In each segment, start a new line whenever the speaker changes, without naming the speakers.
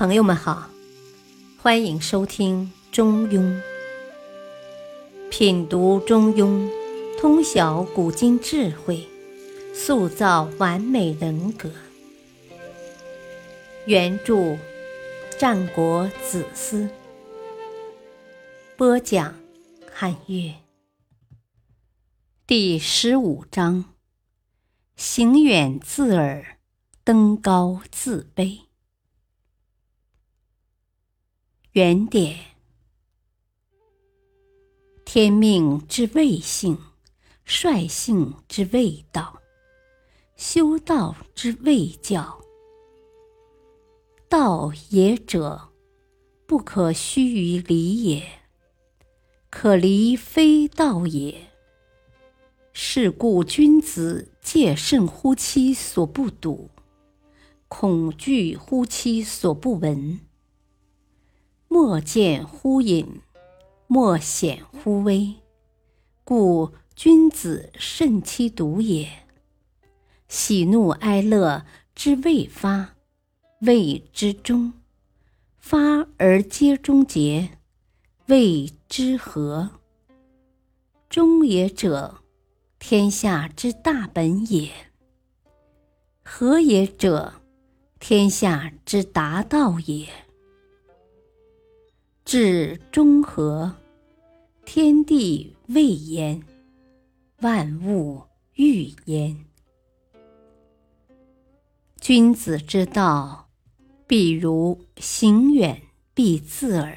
朋友们好，欢迎收听《中庸》，品读《中庸》，通晓古今智慧，塑造完美人格。原著：战国子思，播讲：汉乐。第十五章：行远自耳，登高自卑。原点：天命之谓性，率性之谓道，修道之谓教。道也者，不可须于离也；可离非道也。是故君子戒慎乎其所不睹，恐惧乎其所不闻。莫见乎隐，莫显乎微，故君子慎其独也。喜怒哀乐之未发，谓之中；发而皆终结，谓之和。中也者，天下之大本也；和也者，天下之达道也。至中和，天地未焉，万物欲焉。君子之道，比如行远必自耳，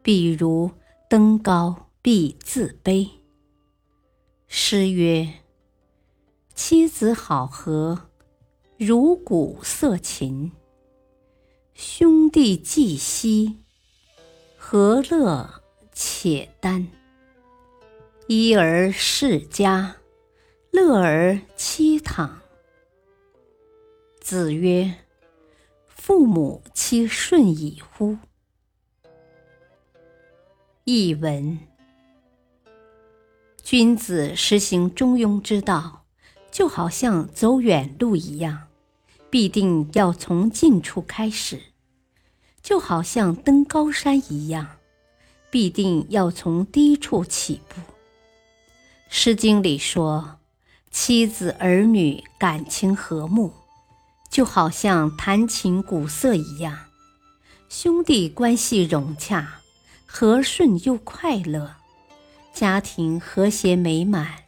比如登高必自卑。诗曰：“妻子好合，如鼓瑟琴；兄弟既息。”何乐且耽？一而世家，乐而妻躺。子曰：“父母其顺矣乎？”译文：君子实行中庸之道，就好像走远路一样，必定要从近处开始。就好像登高山一样，必定要从低处起步。《诗经》里说：“妻子儿女感情和睦，就好像弹琴鼓瑟一样；兄弟关系融洽，和顺又快乐，家庭和谐美满，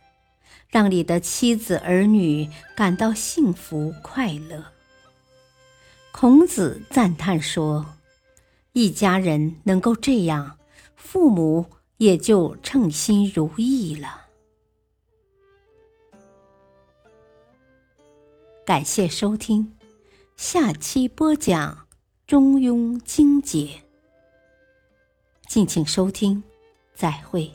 让你的妻子儿女感到幸福快乐。”孔子赞叹说。一家人能够这样，父母也就称心如意了。感谢收听，下期播讲《中庸精解》，敬请收听，再会。